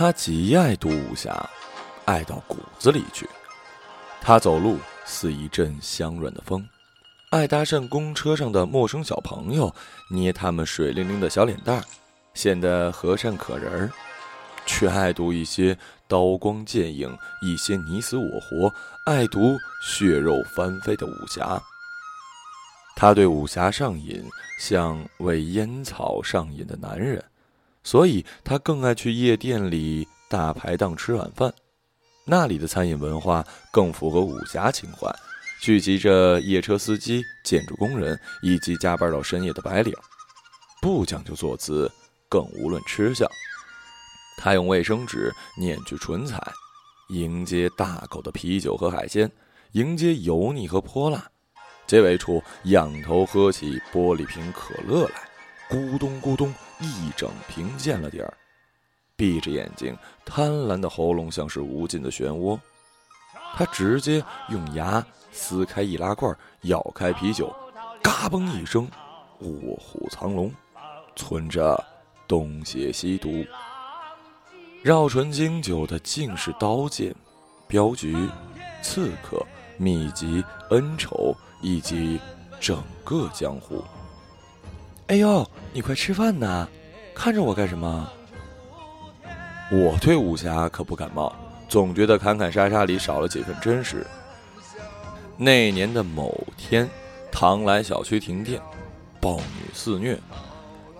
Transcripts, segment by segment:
他极爱读武侠，爱到骨子里去。他走路似一阵香软的风，爱搭讪公车上的陌生小朋友，捏他们水灵灵的小脸蛋，显得和善可人儿。却爱读一些刀光剑影、一些你死我活，爱读血肉翻飞的武侠。他对武侠上瘾，像为烟草上瘾的男人，所以他更爱去夜店里大排档吃晚饭。那里的餐饮文化更符合武侠情怀，聚集着夜车司机、建筑工人以及加班到深夜的白领，不讲究坐姿，更无论吃相。他用卫生纸捻去唇彩，迎接大口的啤酒和海鲜，迎接油腻和泼辣，结尾处仰头喝起玻璃瓶可乐来，咕咚咕咚一整瓶见了底儿，闭着眼睛，贪婪的喉咙像是无尽的漩涡。他直接用牙撕开易拉罐，咬开啤酒，嘎嘣一声，卧虎藏龙，存着东邪西毒。绕唇经久的尽是刀剑、镖局、刺客、秘籍、恩仇，以及整个江湖。哎呦，你快吃饭呐！看着我干什么？我对武侠可不感冒，总觉得砍砍杀杀里少了几分真实。那年的某天，唐来小区停电，暴女肆虐，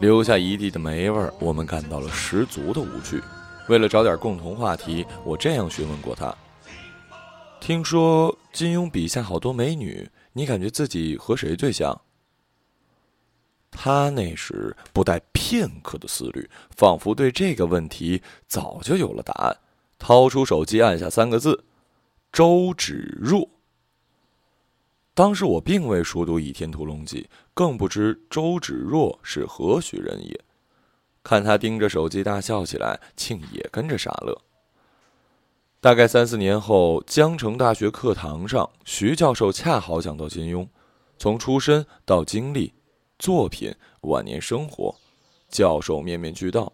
留下一地的霉味儿，我们感到了十足的无趣。为了找点共同话题，我这样询问过他：“听说金庸笔下好多美女，你感觉自己和谁最像？”他那时不带片刻的思虑，仿佛对这个问题早就有了答案，掏出手机按下三个字：“周芷若。”当时我并未熟读《倚天屠龙记》，更不知周芷若是何许人也。看他盯着手机大笑起来，庆也跟着傻乐。大概三四年后，江城大学课堂上，徐教授恰好讲到金庸，从出身到经历、作品、晚年生活，教授面面俱到。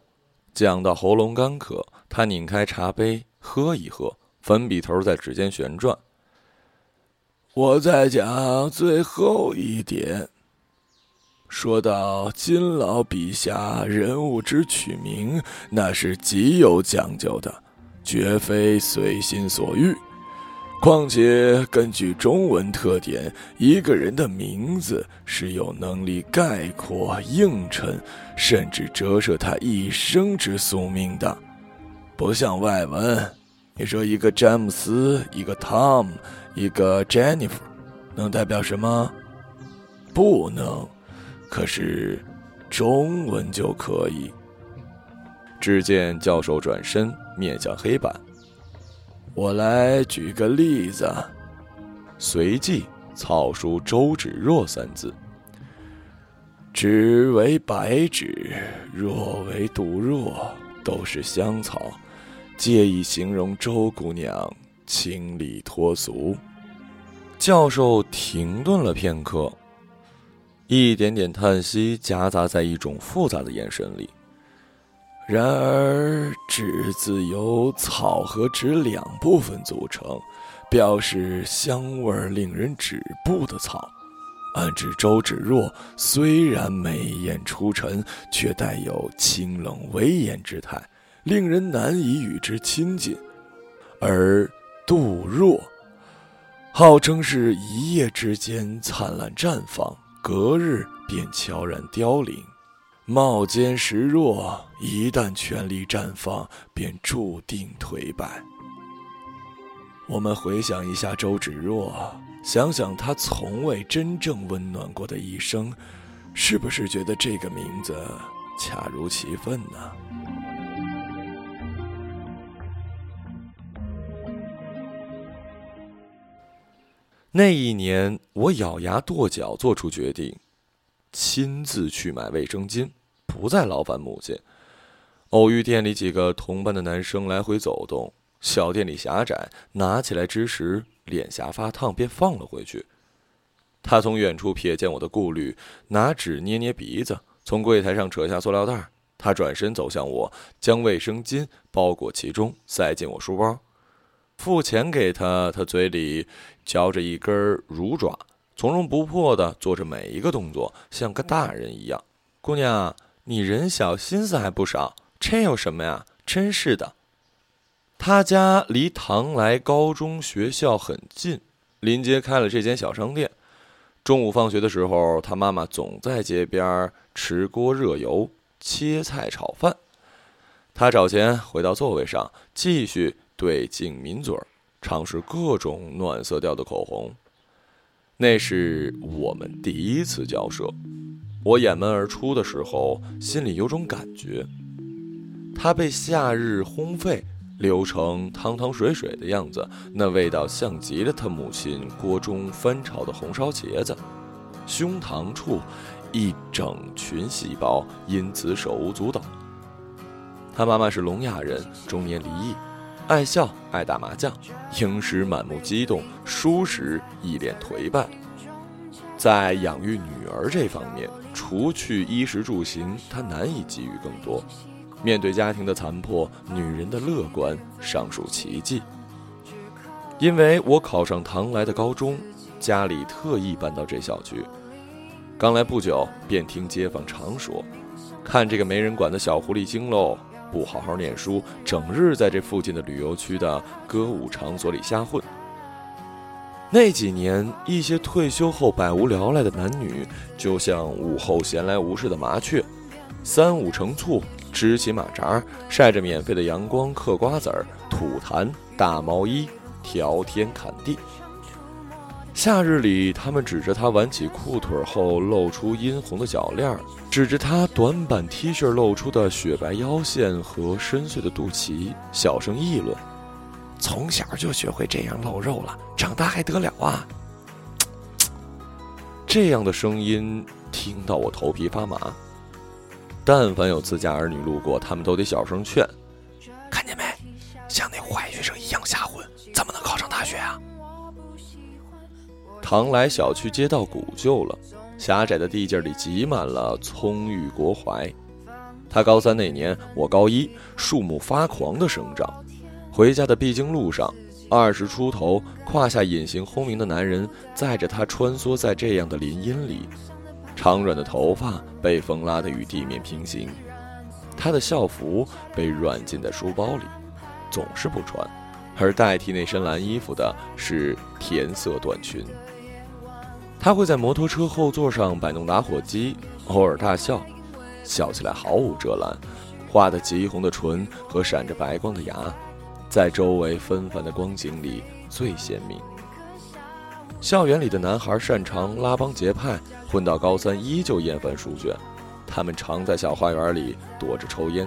讲到喉咙干渴，他拧开茶杯喝一喝，粉笔头在指尖旋转。我再讲最后一点。说到金老笔下人物之取名，那是极有讲究的，绝非随心所欲。况且根据中文特点，一个人的名字是有能力概括、映衬，甚至折射他一生之宿命的，不像外文。你说一个詹姆斯，一个 Tom，一个 Jennifer，能代表什么？不能。可是，中文就可以。只见教授转身面向黑板，我来举个例子。随即草书“周芷若”三字。芷为白芷，若为毒若，都是香草，借以形容周姑娘清丽脱俗。教授停顿了片刻。一点点叹息夹杂在一种复杂的眼神里。然而，“栀”字由草和纸两部分组成，表示香味令人止步的草，暗指周芷若虽然美艳出尘，却带有清冷威严之态，令人难以与之亲近。而杜若，号称是一夜之间灿烂绽放。隔日便悄然凋零，貌坚实弱，一旦全力绽放，便注定颓败。我们回想一下周芷若，想想她从未真正温暖过的一生，是不是觉得这个名字恰如其分呢？那一年，我咬牙跺脚，做出决定，亲自去买卫生巾，不再劳烦母亲。偶遇店里几个同班的男生来回走动，小店里狭窄，拿起来之时脸颊发烫，便放了回去。他从远处瞥见我的顾虑，拿纸捏捏鼻子，从柜台上扯下塑料袋，他转身走向我，将卫生巾包裹其中，塞进我书包。付钱给他，他嘴里嚼着一根乳爪，从容不迫地做着每一个动作，像个大人一样。姑娘，你人小心思还不少，这有什么呀？真是的。他家离唐来高中学校很近，临街开了这间小商店。中午放学的时候，他妈妈总在街边持锅热油。切菜炒饭，他找钱回到座位上，继续对镜抿嘴儿，尝试各种暖色调的口红。那是我们第一次交涉，我掩门而出的时候，心里有种感觉：他被夏日烘沸，流成汤汤水水的样子，那味道像极了他母亲锅中翻炒的红烧茄子，胸膛处。一整群细胞因此手舞足蹈。他妈妈是聋哑人，中年离异，爱笑爱打麻将，婴时满目激动，输时一脸颓败。在养育女儿这方面，除去衣食住行，他难以给予更多。面对家庭的残破，女人的乐观尚属奇迹。因为我考上唐来的高中，家里特意搬到这小区。刚来不久，便听街坊常说：“看这个没人管的小狐狸精喽，不好好念书，整日在这附近的旅游区的歌舞场所里瞎混。”那几年，一些退休后百无聊赖的男女，就像午后闲来无事的麻雀，三五成簇，支起马扎，晒着免费的阳光，嗑瓜子儿，吐痰，大毛衣，挑天砍地。夏日里，他们指着他挽起裤腿后露出殷红的脚链，指着他短版 T 恤露出的雪白腰线和深邃的肚脐，小声议论：“从小就学会这样露肉了，长大还得了啊！”这样的声音听到我头皮发麻。但凡有自家儿女路过，他们都得小声劝：“看见没，像那坏学生一样瞎混，怎么能考上大学啊？”唐来小区街道古旧了，狭窄的地界里挤满了葱郁国槐。他高三那年，我高一，树木发狂的生长。回家的必经路上，二十出头、胯下隐形轰鸣的男人载着他穿梭在这样的林荫里，长软的头发被风拉得与地面平行。他的校服被软禁在书包里，总是不穿，而代替那身蓝衣服的是甜色短裙。他会在摩托车后座上摆弄打火机，偶尔大笑，笑起来毫无遮拦，画得极红的唇和闪着白光的牙，在周围纷繁的光景里最鲜明。校园里的男孩擅长拉帮结派，混到高三依旧厌烦书卷，他们常在小花园里躲着抽烟，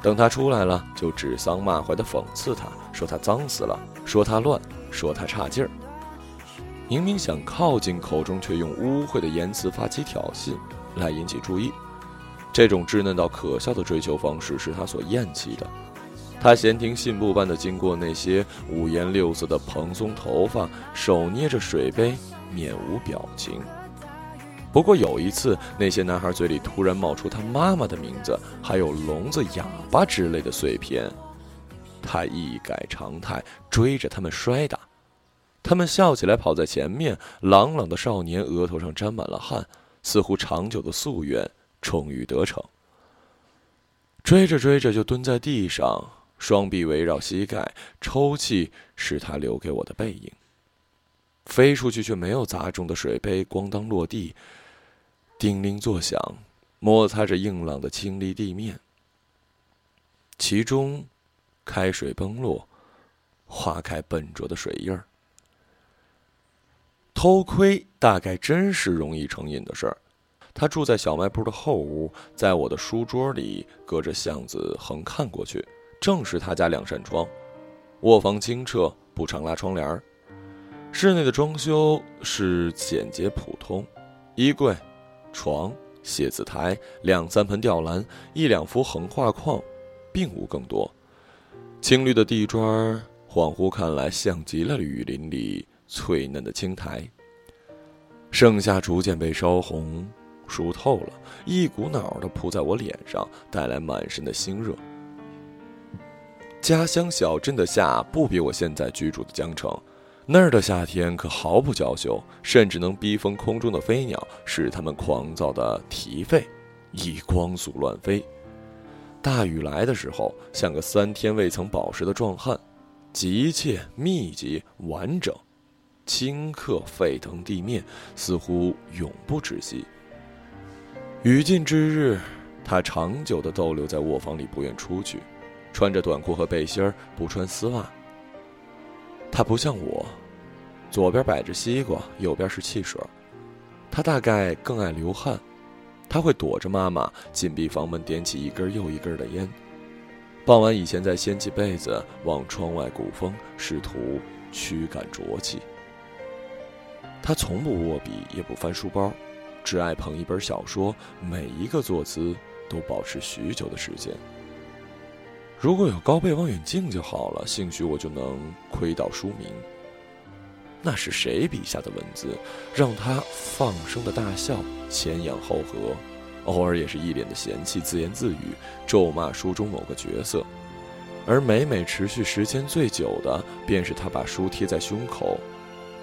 等他出来了，就指桑骂槐地讽刺他，说他脏死了，说他乱，说他差劲儿。明明想靠近，口中却用污秽的言辞发起挑衅，来引起注意。这种稚嫩到可笑的追求方式是他所厌弃的。他闲庭信步般的经过那些五颜六色的蓬松头发，手捏着水杯，面无表情。不过有一次，那些男孩嘴里突然冒出他妈妈的名字，还有聋子、哑巴之类的碎片，他一改常态，追着他们摔打。他们笑起来，跑在前面。朗朗的少年额头上沾满了汗，似乎长久的夙愿终于得逞。追着追着，就蹲在地上，双臂围绕膝盖，抽泣是他留给我的背影。飞出去却没有砸中的水杯咣当落地，叮铃作响，摩擦着硬朗的清丽地面。其中，开水崩落，划开笨拙的水印儿。偷窥大概真是容易成瘾的事儿。他住在小卖部的后屋，在我的书桌里，隔着巷子横看过去，正是他家两扇窗。卧房清澈，不常拉窗帘儿。室内的装修是简洁普通，衣柜、床、写字台、两三盆吊兰、一两幅横画框，并无更多。青绿的地砖，恍惚看来像极了雨林里。翠嫩的青苔，盛夏逐渐被烧红，熟透了，一股脑儿的扑在我脸上，带来满身的腥热。家乡小镇的夏不比我现在居住的江城，那儿的夏天可毫不娇羞，甚至能逼疯空中的飞鸟，使它们狂躁的啼吠，以光速乱飞。大雨来的时候，像个三天未曾饱食的壮汉，急切、密集、完整，顷刻沸腾地面，似乎永不止息。雨尽之日，他长久地逗留在卧房里，不愿出去。穿着短裤和背心儿，不穿丝袜。他不像我，左边摆着西瓜，右边是汽水。他大概更爱流汗，他会躲着妈妈，紧闭房门，点起一根又一根的烟。傍晚以前，再掀起被子，往窗外鼓风，试图驱赶浊气。他从不握笔，也不翻书包，只爱捧一本小说，每一个坐姿都保持许久的时间。如果有高倍望远镜就好了，兴许我就能窥到书名。那是谁笔下的文字，让他放声的大笑，前仰后合，偶尔也是一脸的嫌弃，自言自语，咒骂书中某个角色。而每每持续时间最久的，便是他把书贴在胸口，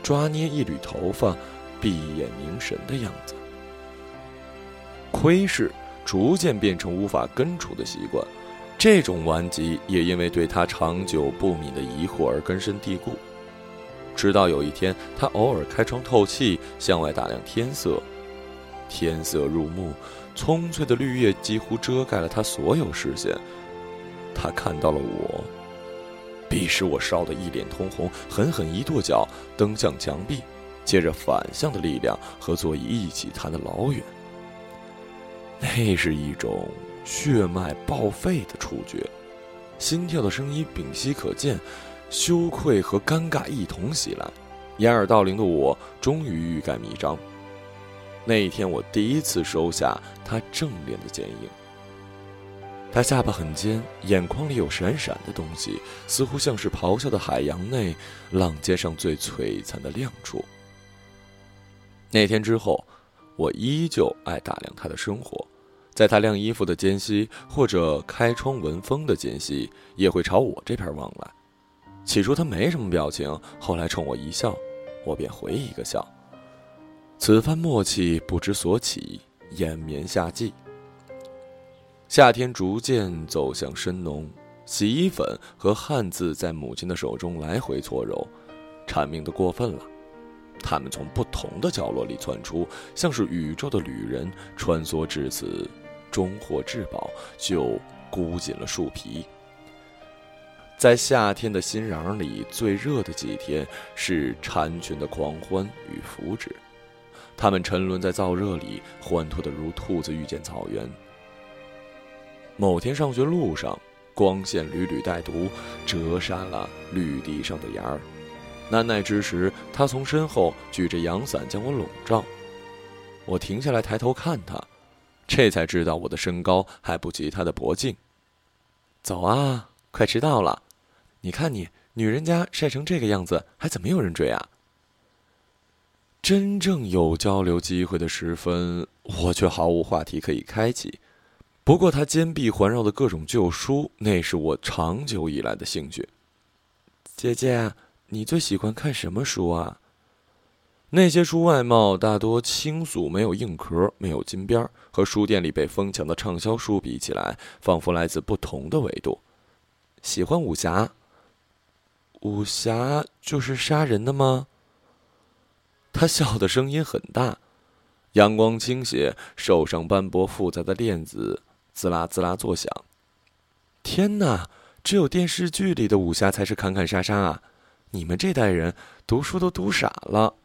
抓捏一缕头发，闭眼凝神的样子。窥视逐渐变成无法根除的习惯。这种顽疾也因为对他长久不泯的疑惑而根深蒂固，直到有一天，他偶尔开窗透气，向外打量天色，天色入目，葱翠的绿叶几乎遮盖了他所有视线。他看到了我，彼时我烧得一脸通红，狠狠一跺脚，蹬向墙壁，借着反向的力量和座椅一起弹得老远。那是一种。血脉报废的触觉，心跳的声音屏息可见，羞愧和尴尬一同袭来。掩耳盗铃的我终于欲盖弥彰。那一天，我第一次收下他正脸的剪影。他下巴很尖，眼眶里有闪闪的东西，似乎像是咆哮的海洋内浪尖上最璀璨的亮处。那天之后，我依旧爱打量他的生活。在他晾衣服的间隙，或者开窗闻风的间隙，也会朝我这边望来。起初他没什么表情，后来冲我一笑，我便回一个笑。此番默契不知所起，延绵夏季。夏天逐渐走向深浓，洗衣粉和汗渍在母亲的手中来回搓揉，缠绵的过分了。他们从不同的角落里窜出，像是宇宙的旅人，穿梭至此。终获至宝，就箍紧了树皮。在夏天的新瓤里，最热的几天是蝉群的狂欢与福祉。它们沉沦在燥热里，欢脱的如兔子遇见草原。某天上学路上，光线屡屡带毒，折杀了绿地上的芽儿。难耐之时，他从身后举着阳伞将我笼罩。我停下来，抬头看他。这才知道我的身高还不及他的脖颈。走啊，快迟到了！你看你，女人家晒成这个样子，还怎么有人追啊？真正有交流机会的时分，我却毫无话题可以开启。不过他肩臂环绕的各种旧书，那是我长久以来的兴趣。姐姐，你最喜欢看什么书啊？那些书外貌大多清俗，没有硬壳，没有金边和书店里被疯抢的畅销书比起来，仿佛来自不同的维度。喜欢武侠。武侠就是杀人的吗？他笑的声音很大，阳光倾斜，手上斑驳复杂的链子滋啦滋啦作响。天哪，只有电视剧里的武侠才是砍砍杀杀啊！你们这代人读书都读傻了。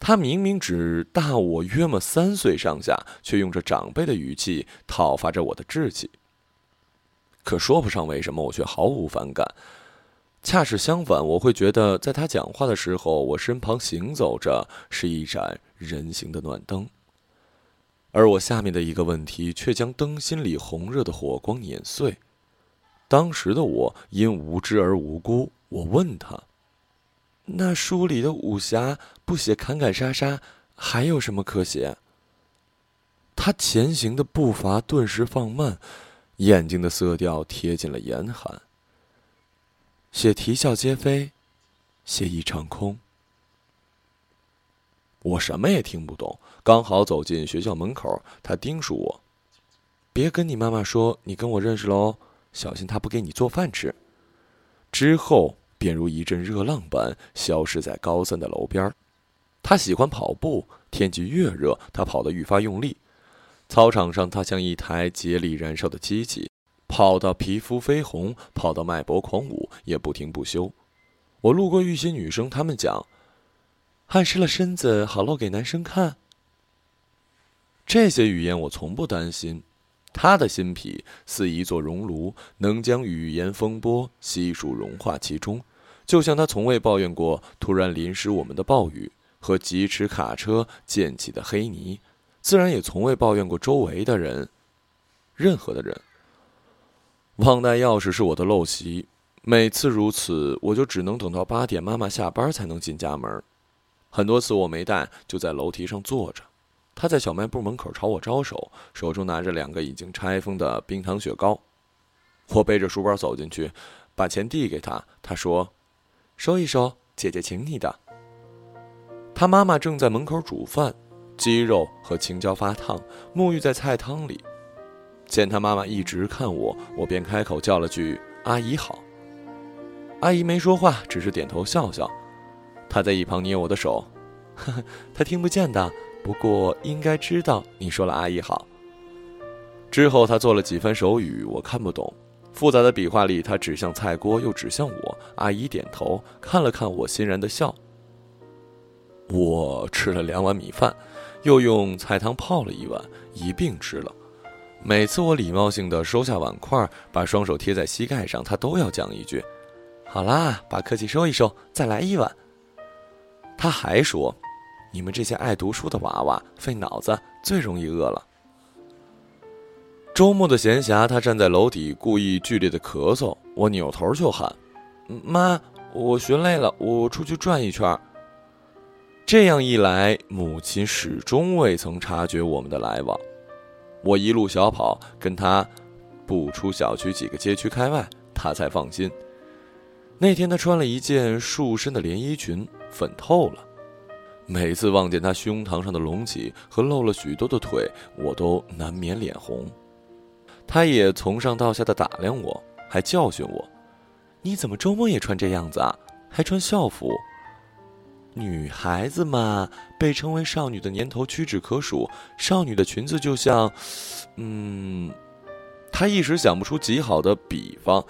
他明明只大我约么三岁上下，却用着长辈的语气讨伐着我的志气。可说不上为什么，我却毫无反感。恰是相反，我会觉得在他讲话的时候，我身旁行走着是一盏人形的暖灯。而我下面的一个问题，却将灯芯里红热的火光碾碎。当时的我因无知而无辜，我问他。那书里的武侠不写砍砍杀杀，还有什么可写？他前行的步伐顿时放慢，眼睛的色调贴近了严寒。写啼笑皆非，写一场空。我什么也听不懂，刚好走进学校门口，他叮嘱我：“别跟你妈妈说你跟我认识了哦，小心她不给你做饭吃。”之后便如一阵热浪般消失在高三的楼边。他喜欢跑步，天气越热，他跑得愈发用力。操场上，他像一台竭力燃烧的机器，跑到皮肤绯红，跑到脉搏狂舞，也不停不休。我路过一些女生，她们讲。汗湿了身子，好露给男生看。这些语言我从不担心，他的心脾似一座熔炉，能将语言风波悉数融化其中。就像他从未抱怨过突然淋湿我们的暴雨和疾驰卡车溅起的黑泥，自然也从未抱怨过周围的人，任何的人。忘带钥匙是我的陋习，每次如此，我就只能等到八点妈妈下班才能进家门。很多次我没带，就在楼梯上坐着。他在小卖部门口朝我招手，手中拿着两个已经拆封的冰糖雪糕。我背着书包走进去，把钱递给他。他说：“收一收，姐姐请你的。”他妈妈正在门口煮饭，鸡肉和青椒发烫，沐浴在菜汤里。见他妈妈一直看我，我便开口叫了句：“阿姨好。”阿姨没说话，只是点头笑笑。他在一旁捏我的手，呵呵，他听不见的，不过应该知道你说了“阿姨好”。之后他做了几番手语，我看不懂，复杂的笔画里，他指向菜锅，又指向我。阿姨点头，看了看我，欣然的笑。我吃了两碗米饭，又用菜汤泡了一碗，一并吃了。每次我礼貌性的收下碗筷，把双手贴在膝盖上，他都要讲一句：“好啦，把客气收一收，再来一碗。”他还说：“你们这些爱读书的娃娃，费脑子最容易饿了。”周末的闲暇，他站在楼底，故意剧烈的咳嗽。我扭头就喊：“妈，我学累了，我出去转一圈。”这样一来，母亲始终未曾察觉我们的来往。我一路小跑，跟他步出小区几个街区开外，他才放心。那天，他穿了一件束身的连衣裙。粉透了，每次望见他胸膛上的隆起和露了许多的腿，我都难免脸红。他也从上到下的打量我，还教训我：“你怎么周末也穿这样子啊？还穿校服？女孩子嘛，被称为少女的年头屈指可数。少女的裙子就像……嗯……他一时想不出极好的比方，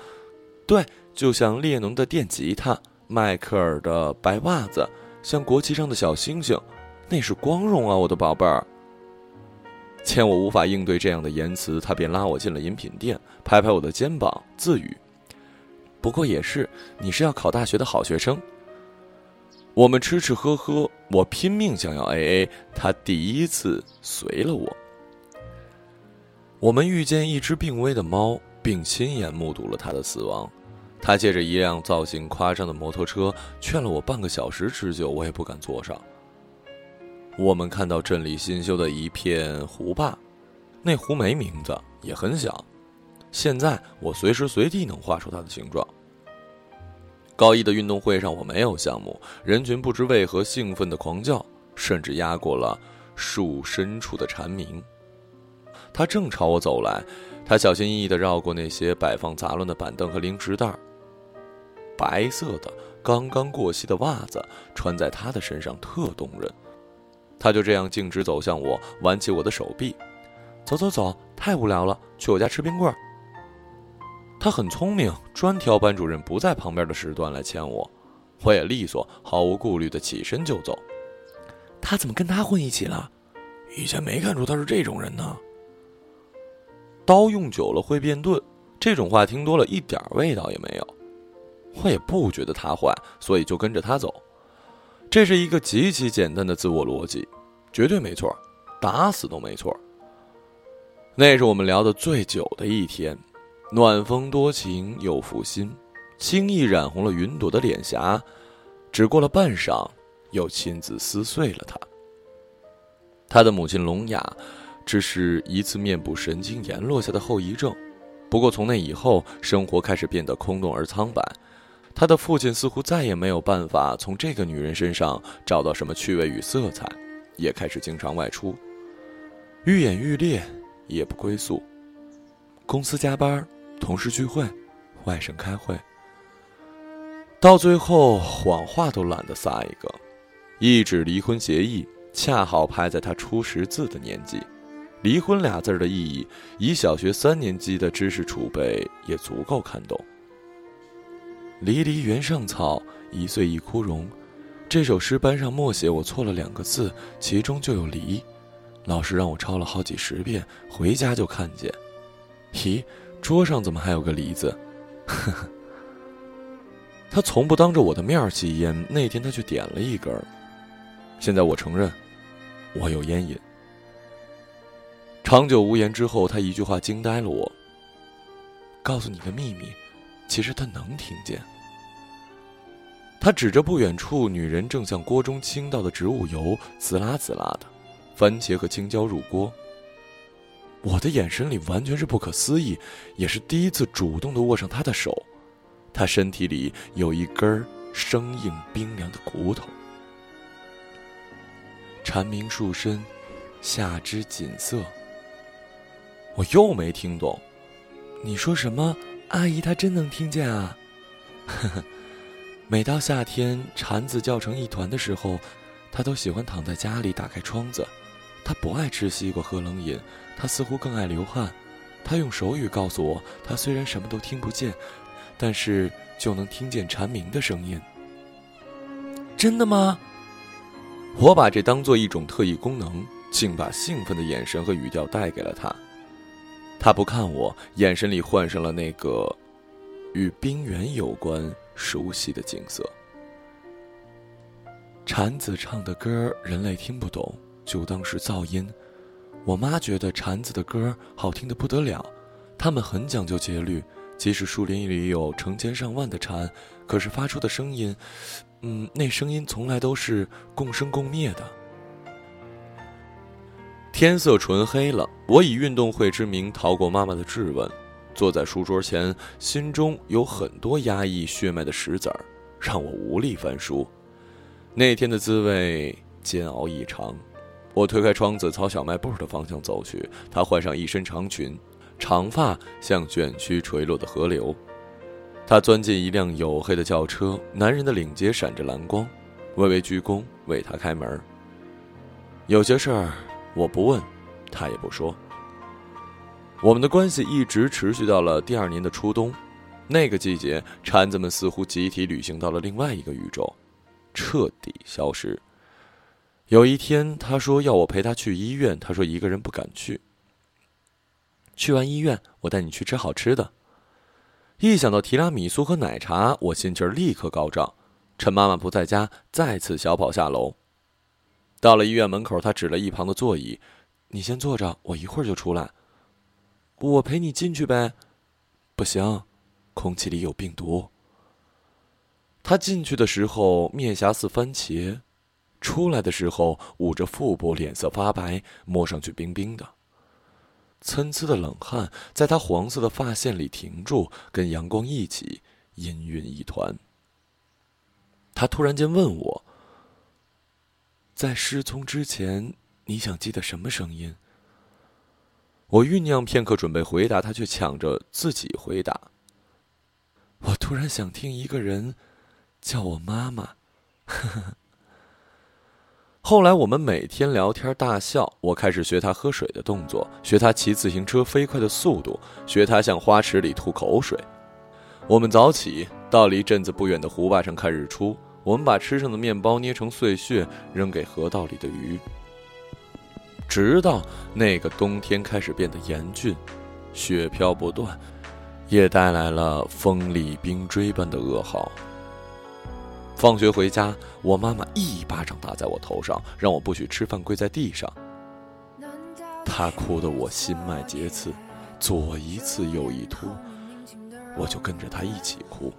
对，就像列侬的电吉他。”迈克尔的白袜子像国旗上的小星星，那是光荣啊，我的宝贝儿。见我无法应对这样的言辞，他便拉我进了饮品店，拍拍我的肩膀，自语：“不过也是，你是要考大学的好学生。”我们吃吃喝喝，我拼命想要 A A，他第一次随了我。我们遇见一只病危的猫，并亲眼目睹了它的死亡。他借着一辆造型夸张的摩托车劝了我半个小时之久，我也不敢坐上。我们看到镇里新修的一片湖坝，那湖没名字，也很小。现在我随时随地能画出它的形状。高一的运动会上我没有项目，人群不知为何兴奋的狂叫，甚至压过了树深处的蝉鸣。他正朝我走来，他小心翼翼地绕过那些摆放杂乱的板凳和零食袋。白色的、刚刚过膝的袜子穿在他的身上特动人，他就这样径直走向我，挽起我的手臂，走走走，太无聊了，去我家吃冰棍。他很聪明，专挑班主任不在旁边的时段来牵我，我也利索，毫无顾虑的起身就走。他怎么跟他混一起了？以前没看出他是这种人呢。刀用久了会变钝，这种话听多了一点味道也没有。我也不觉得他坏，所以就跟着他走。这是一个极其简单的自我逻辑，绝对没错，打死都没错。那是我们聊的最久的一天，暖风多情又负心，轻易染红了云朵的脸颊。只过了半晌，又亲自撕碎了它。他的母亲聋哑，只是一次面部神经炎落下的后遗症。不过从那以后，生活开始变得空洞而苍白。他的父亲似乎再也没有办法从这个女人身上找到什么趣味与色彩，也开始经常外出，愈演愈烈，夜不归宿。公司加班，同事聚会，外省开会，到最后谎话都懒得撒一个。一纸离婚协议恰好拍在他初识字的年纪，离婚俩字的意义，以小学三年级的知识储备也足够看懂。离离原上草，一岁一枯荣。这首诗班上默写，我错了两个字，其中就有离。老师让我抄了好几十遍，回家就看见。咦，桌上怎么还有个梨子？呵呵。他从不当着我的面吸烟，那天他却点了一根。现在我承认，我有烟瘾。长久无言之后，他一句话惊呆了我。告诉你个秘密，其实他能听见。他指着不远处，女人正向锅中倾倒的植物油，滋啦滋啦的，番茄和青椒入锅。我的眼神里完全是不可思议，也是第一次主动的握上他的手。他身体里有一根生硬冰凉的骨头。蝉鸣树深，夏之锦瑟。我又没听懂，你说什么？阿姨她真能听见啊！呵呵，每到夏天蝉子叫成一团的时候，她都喜欢躺在家里打开窗子。她不爱吃西瓜喝冷饮。她似乎更爱流汗，她用手语告诉我，她虽然什么都听不见，但是就能听见蝉鸣的声音。真的吗？我把这当做一种特异功能，竟把兴奋的眼神和语调带给了他。他不看我，眼神里换上了那个与冰原有关熟悉的景色。蝉子唱的歌，人类听不懂，就当是噪音。我妈觉得蝉子的歌好听的不得了，它们很讲究节律，即使树林里有成千上万的蝉，可是发出的声音，嗯，那声音从来都是共生共灭的。天色纯黑了，我以运动会之名逃过妈妈的质问，坐在书桌前，心中有很多压抑血脉的石子儿，让我无力翻书。那天的滋味煎熬异常。我推开窗子，朝小卖部的方向走去。她换上一身长裙，长发像卷曲垂落的河流。她钻进一辆黝黑的轿车，男人的领结闪着蓝光，微微鞠躬为她开门。有些事儿我不问，他也不说。我们的关系一直持续到了第二年的初冬，那个季节，蝉子们似乎集体旅行到了另外一个宇宙，彻底消失。有一天，他说要我陪他去医院。他说一个人不敢去。去完医院，我带你去吃好吃的。一想到提拉米苏和奶茶，我心情立刻高涨。趁妈妈不在家，再次小跑下楼。到了医院门口，他指了一旁的座椅：“你先坐着，我一会儿就出来。”我陪你进去呗。不行，空气里有病毒。他进去的时候，面颊似番茄。出来的时候捂着腹部，脸色发白，摸上去冰冰的。参差的冷汗在他黄色的发线里停住，跟阳光一起氤氲一团。他突然间问我：“在失聪之前，你想记得什么声音？”我酝酿片刻，准备回答，他却抢着自己回答：“我突然想听一个人叫我妈妈。”呵呵。后来我们每天聊天大笑，我开始学他喝水的动作，学他骑自行车飞快的速度，学他向花池里吐口水。我们早起到离镇子不远的湖坝上看日出，我们把吃剩的面包捏成碎屑扔给河道里的鱼。直到那个冬天开始变得严峻，雪飘不断，也带来了风里冰锥般的噩耗。放学回家，我妈妈一巴掌打在我头上，让我不许吃饭，跪在地上。她哭得我心脉结刺，左一次右一突，我就跟着她一起哭。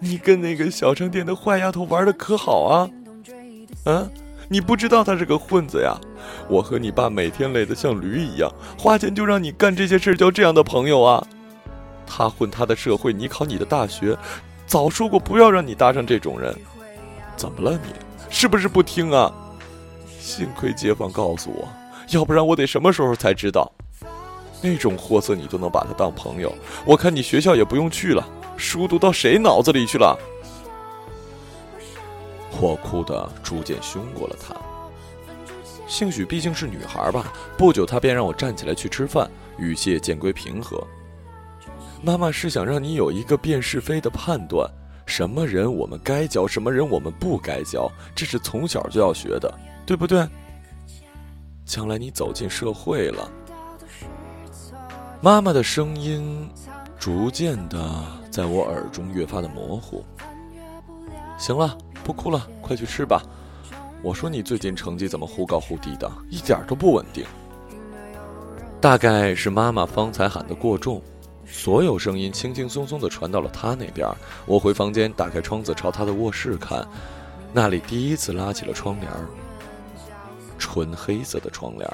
你跟那个小商店的坏丫头玩的可好啊？啊，你不知道他是个混子呀！我和你爸每天累得像驴一样，花钱就让你干这些事，交这样的朋友啊！他混他的社会，你考你的大学，早说过不要让你搭上这种人。怎么了你？是不是不听啊？幸亏街坊告诉我，要不然我得什么时候才知道？那种货色你都能把他当朋友，我看你学校也不用去了，书读到谁脑子里去了？我哭得逐渐凶过了他。兴许毕竟是女孩吧，不久她便让我站起来去吃饭，语气也渐归平和。妈妈是想让你有一个辨是非的判断，什么人我们该教，什么人我们不该教，这是从小就要学的，对不对？将来你走进社会了，妈妈的声音逐渐的在我耳中越发的模糊。行了。不哭了，快去吃吧。我说你最近成绩怎么忽高忽低的，一点都不稳定。大概是妈妈方才喊的过重，所有声音轻轻松松的传到了她那边。我回房间，打开窗子朝她的卧室看，那里第一次拉起了窗帘纯黑色的窗帘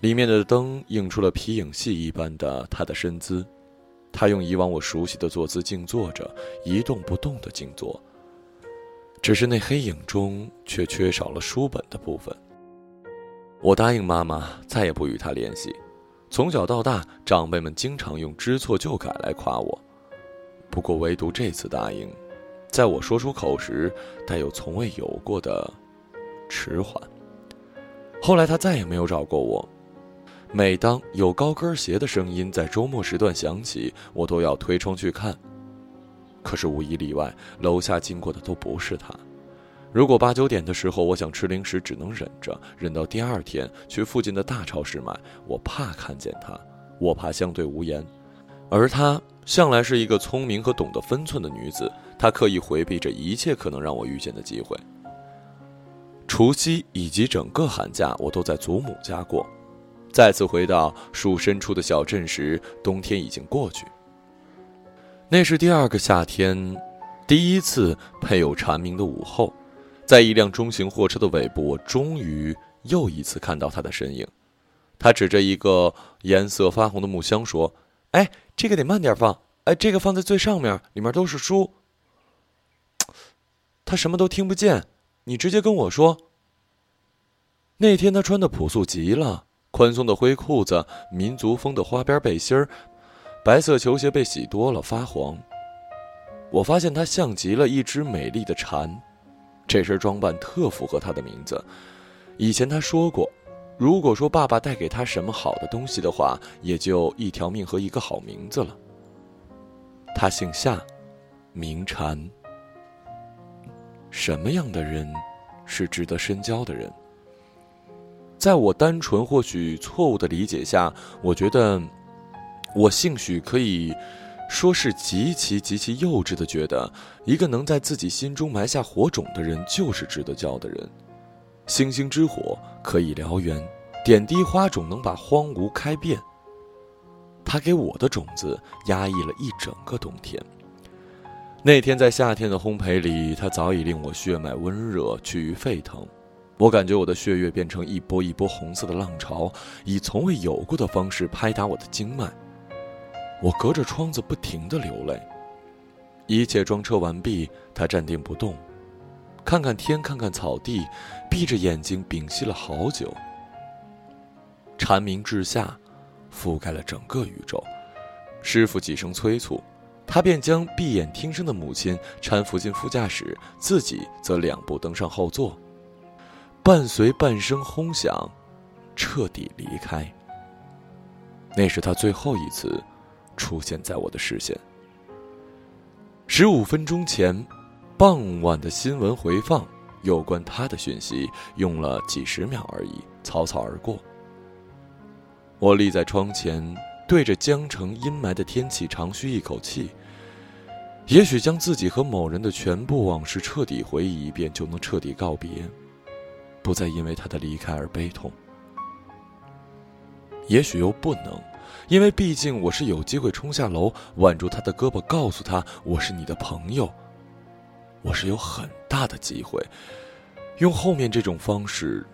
里面的灯映出了皮影戏一般的她的身姿。她用以往我熟悉的坐姿静坐着，一动不动的静坐。只是那黑影中却缺少了书本的部分。我答应妈妈再也不与他联系。从小到大，长辈们经常用“知错就改”来夸我，不过唯独这次答应，在我说出口时，带有从未有过的迟缓。后来他再也没有找过我。每当有高跟鞋的声音在周末时段响起，我都要推窗去看。可是无一例外，楼下经过的都不是他。如果八九点的时候我想吃零食，只能忍着，忍到第二天去附近的大超市买。我怕看见他，我怕相对无言。而她向来是一个聪明和懂得分寸的女子，她刻意回避着一切可能让我遇见的机会。除夕以及整个寒假，我都在祖母家过。再次回到树深处的小镇时，冬天已经过去。那是第二个夏天，第一次配有蝉鸣的午后，在一辆中型货车的尾部，我终于又一次看到他的身影。他指着一个颜色发红的木箱说：“哎，这个得慢点放，哎，这个放在最上面，里面都是书。”他什么都听不见，你直接跟我说。那天他穿的朴素极了，宽松的灰裤子，民族风的花边背心儿。白色球鞋被洗多了，发黄。我发现它像极了一只美丽的蝉，这身装扮特符合它的名字。以前他说过，如果说爸爸带给他什么好的东西的话，也就一条命和一个好名字了。他姓夏，名蝉。什么样的人，是值得深交的人？在我单纯或许错误的理解下，我觉得。我兴许可以说是极其极其幼稚的，觉得一个能在自己心中埋下火种的人就是值得交的人。星星之火可以燎原，点滴花种能把荒芜开遍。他给我的种子压抑了一整个冬天。那天在夏天的烘焙里，他早已令我血脉温热，趋于沸腾。我感觉我的血液变成一波一波红色的浪潮，以从未有过的方式拍打我的经脉。我隔着窗子不停的流泪。一切装车完毕，他站定不动，看看天，看看草地，闭着眼睛屏息了好久。蝉鸣至夏，覆盖了整个宇宙。师傅几声催促，他便将闭眼听声的母亲搀扶进副驾驶，自己则两步登上后座，伴随半声轰响，彻底离开。那是他最后一次。出现在我的视线。十五分钟前，傍晚的新闻回放，有关他的讯息用了几十秒而已，草草而过。我立在窗前，对着江城阴霾的天气长吁一口气。也许将自己和某人的全部往事彻底回忆一遍，就能彻底告别，不再因为他的离开而悲痛。也许又不能。因为毕竟我是有机会冲下楼挽住他的胳膊，告诉他我是你的朋友。我是有很大的机会，用后面这种方式，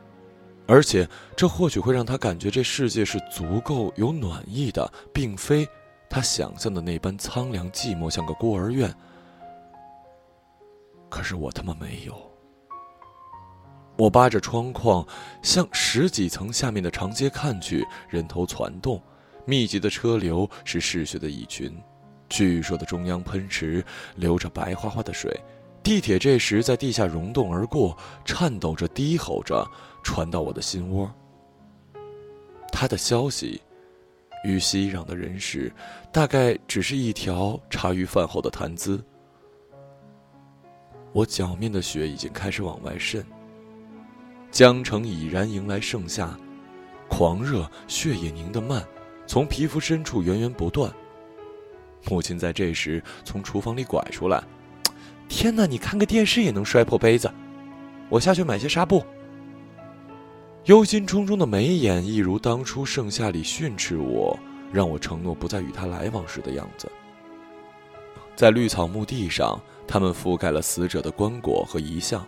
而且这或许会让他感觉这世界是足够有暖意的，并非他想象的那般苍凉寂寞，像个孤儿院。可是我他妈没有。我扒着窗框，向十几层下面的长街看去，人头攒动，密集的车流是嗜血的蚁群，巨硕的中央喷池流着白花花的水。地铁这时在地下溶洞而过，颤抖着、低吼着，传到我的心窝。他的消息，与熙攘的人世，大概只是一条茶余饭后的谈资。我脚面的血已经开始往外渗。江城已然迎来盛夏，狂热，血液凝得慢，从皮肤深处源源不断。母亲在这时从厨房里拐出来。天哪！你看个电视也能摔破杯子，我下去买些纱布。忧心忡忡的眉眼，一如当初盛夏里训斥我，让我承诺不再与他来往时的样子。在绿草墓地上，他们覆盖了死者的棺椁和遗像，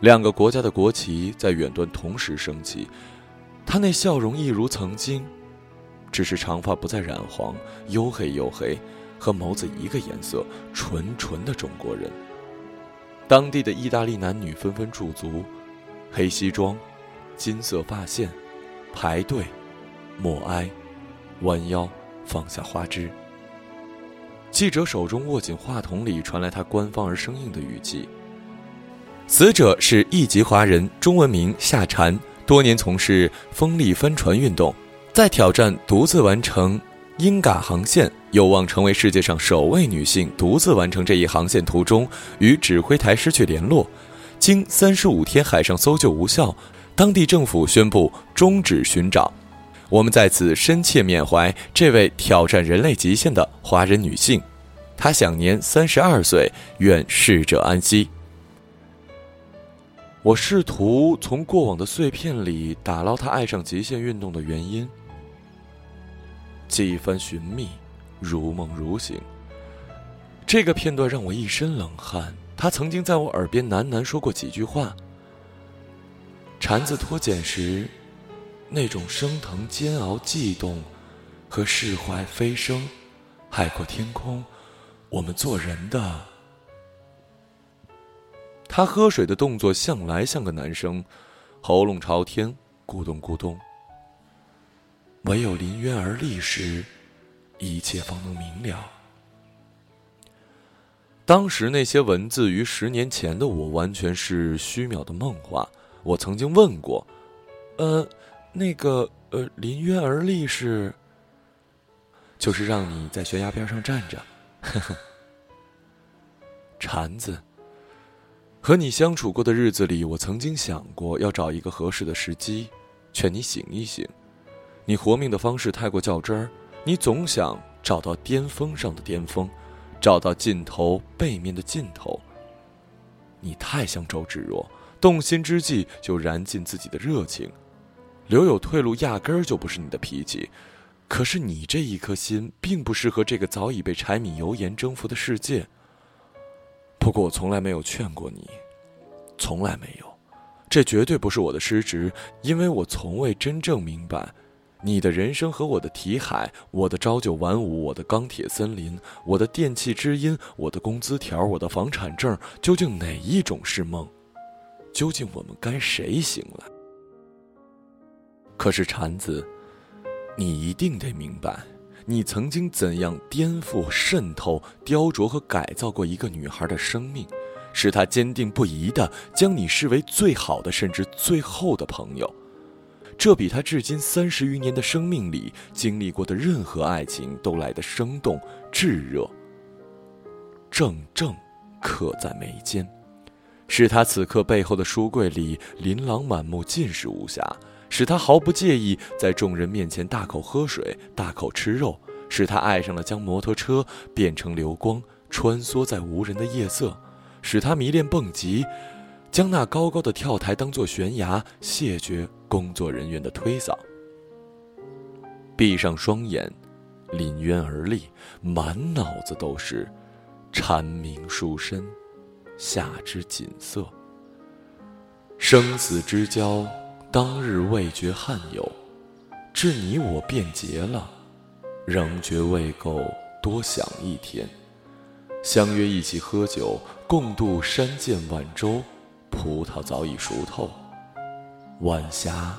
两个国家的国旗在远端同时升起。他那笑容一如曾经，只是长发不再染黄，黝黑黝黑。和眸子一个颜色，纯纯的中国人。当地的意大利男女纷纷驻足，黑西装，金色发线，排队，默哀，弯腰放下花枝。记者手中握紧话筒，里传来他官方而生硬的语气：“死者是一级华人，中文名夏蝉，多年从事风力帆船运动，在挑战独自完成。”英嘎航线有望成为世界上首位女性独自完成这一航线途中与指挥台失去联络，经三十五天海上搜救无效，当地政府宣布终止寻找。我们在此深切缅怀这位挑战人类极限的华人女性，她享年三十二岁，愿逝者安息。我试图从过往的碎片里打捞他爱上极限运动的原因。几番寻觅，如梦如醒。这个片段让我一身冷汗。他曾经在我耳边喃喃说过几句话。蝉子脱茧时，那种升腾、煎熬、悸动，和释怀、飞升，海阔天空。我们做人的。他喝水的动作向来像个男生，喉咙朝天，咕咚咕咚。唯有临渊而立时，一切方能明了。当时那些文字与十年前的我完全是虚渺的梦话。我曾经问过：“呃，那个呃，临渊而立是，就是让你在悬崖边上站着。”呵呵。蝉子，和你相处过的日子里，我曾经想过要找一个合适的时机，劝你醒一醒。你活命的方式太过较真儿，你总想找到巅峰上的巅峰，找到尽头背面的尽头。你太像周芷若，动心之际就燃尽自己的热情，留有退路压根儿就不是你的脾气。可是你这一颗心并不适合这个早已被柴米油盐征服的世界。不过我从来没有劝过你，从来没有，这绝对不是我的失职，因为我从未真正明白。你的人生和我的题海，我的朝九晚五，我的钢铁森林，我的电器之音，我的工资条，我的房产证，究竟哪一种是梦？究竟我们该谁醒来？可是蝉子，你一定得明白，你曾经怎样颠覆、渗透、雕琢和改造过一个女孩的生命，使她坚定不移地将你视为最好的，甚至最后的朋友。这比她至今三十余年的生命里经历过的任何爱情都来得生动炙热。正正刻在眉间，使她此刻背后的书柜里琳琅满目，尽是无瑕；使他毫不介意在众人面前大口喝水、大口吃肉；使他爱上了将摩托车变成流光，穿梭在无人的夜色；使他迷恋蹦极。将那高高的跳台当作悬崖，谢绝工作人员的推搡。闭上双眼，临渊而立，满脑子都是蝉鸣书声，夏之锦瑟。生死之交，当日未觉汗有，至你我便结了，仍觉未够多想一天。相约一起喝酒，共度山涧晚舟，葡萄早已熟透，晚霞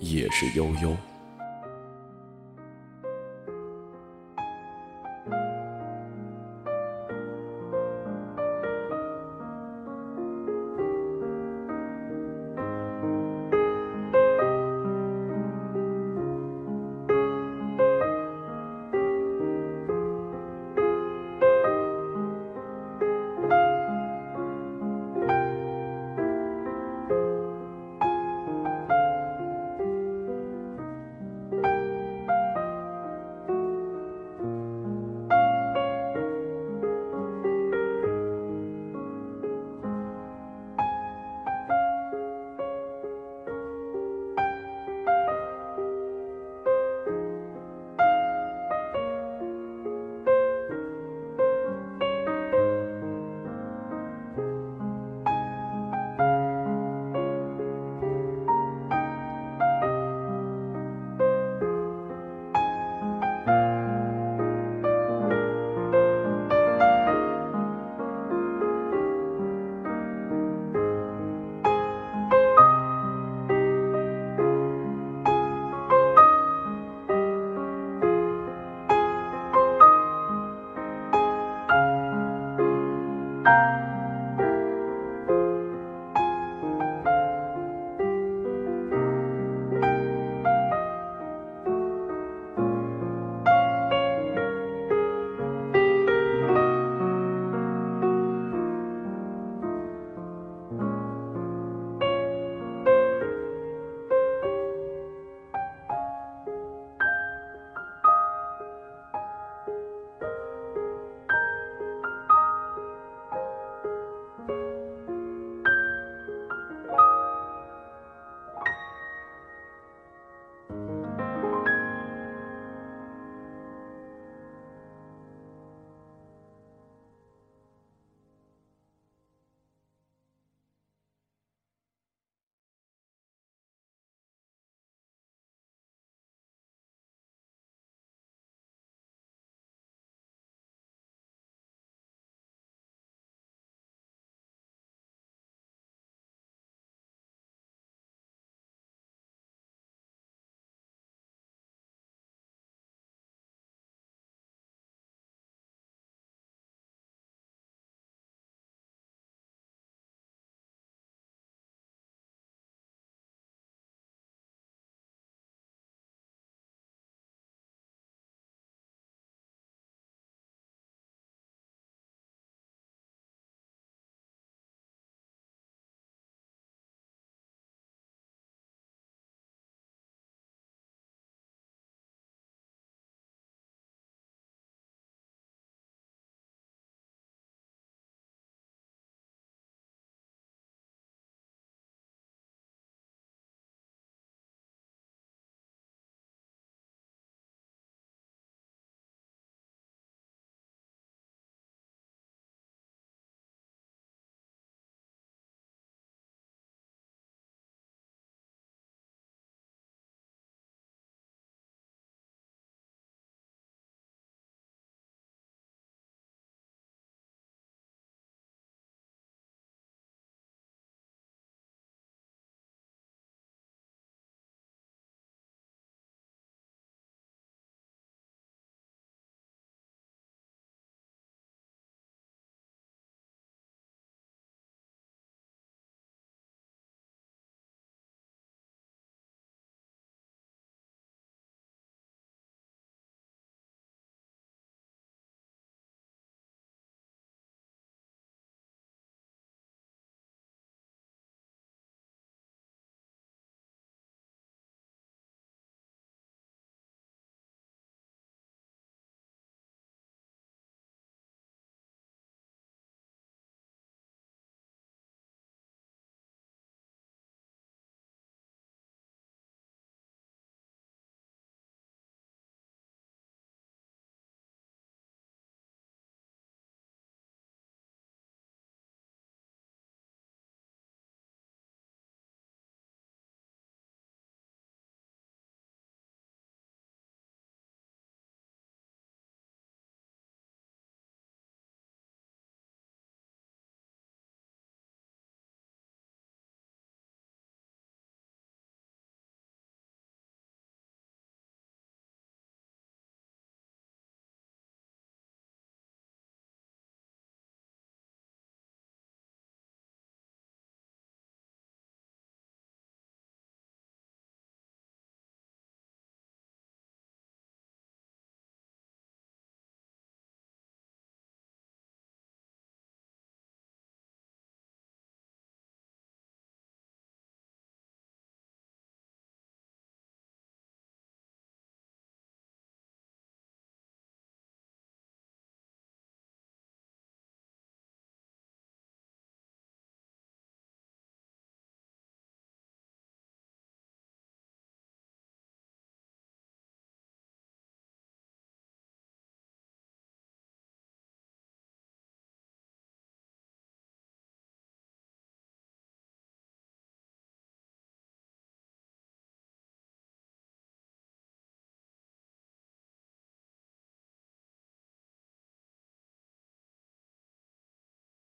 也是悠悠。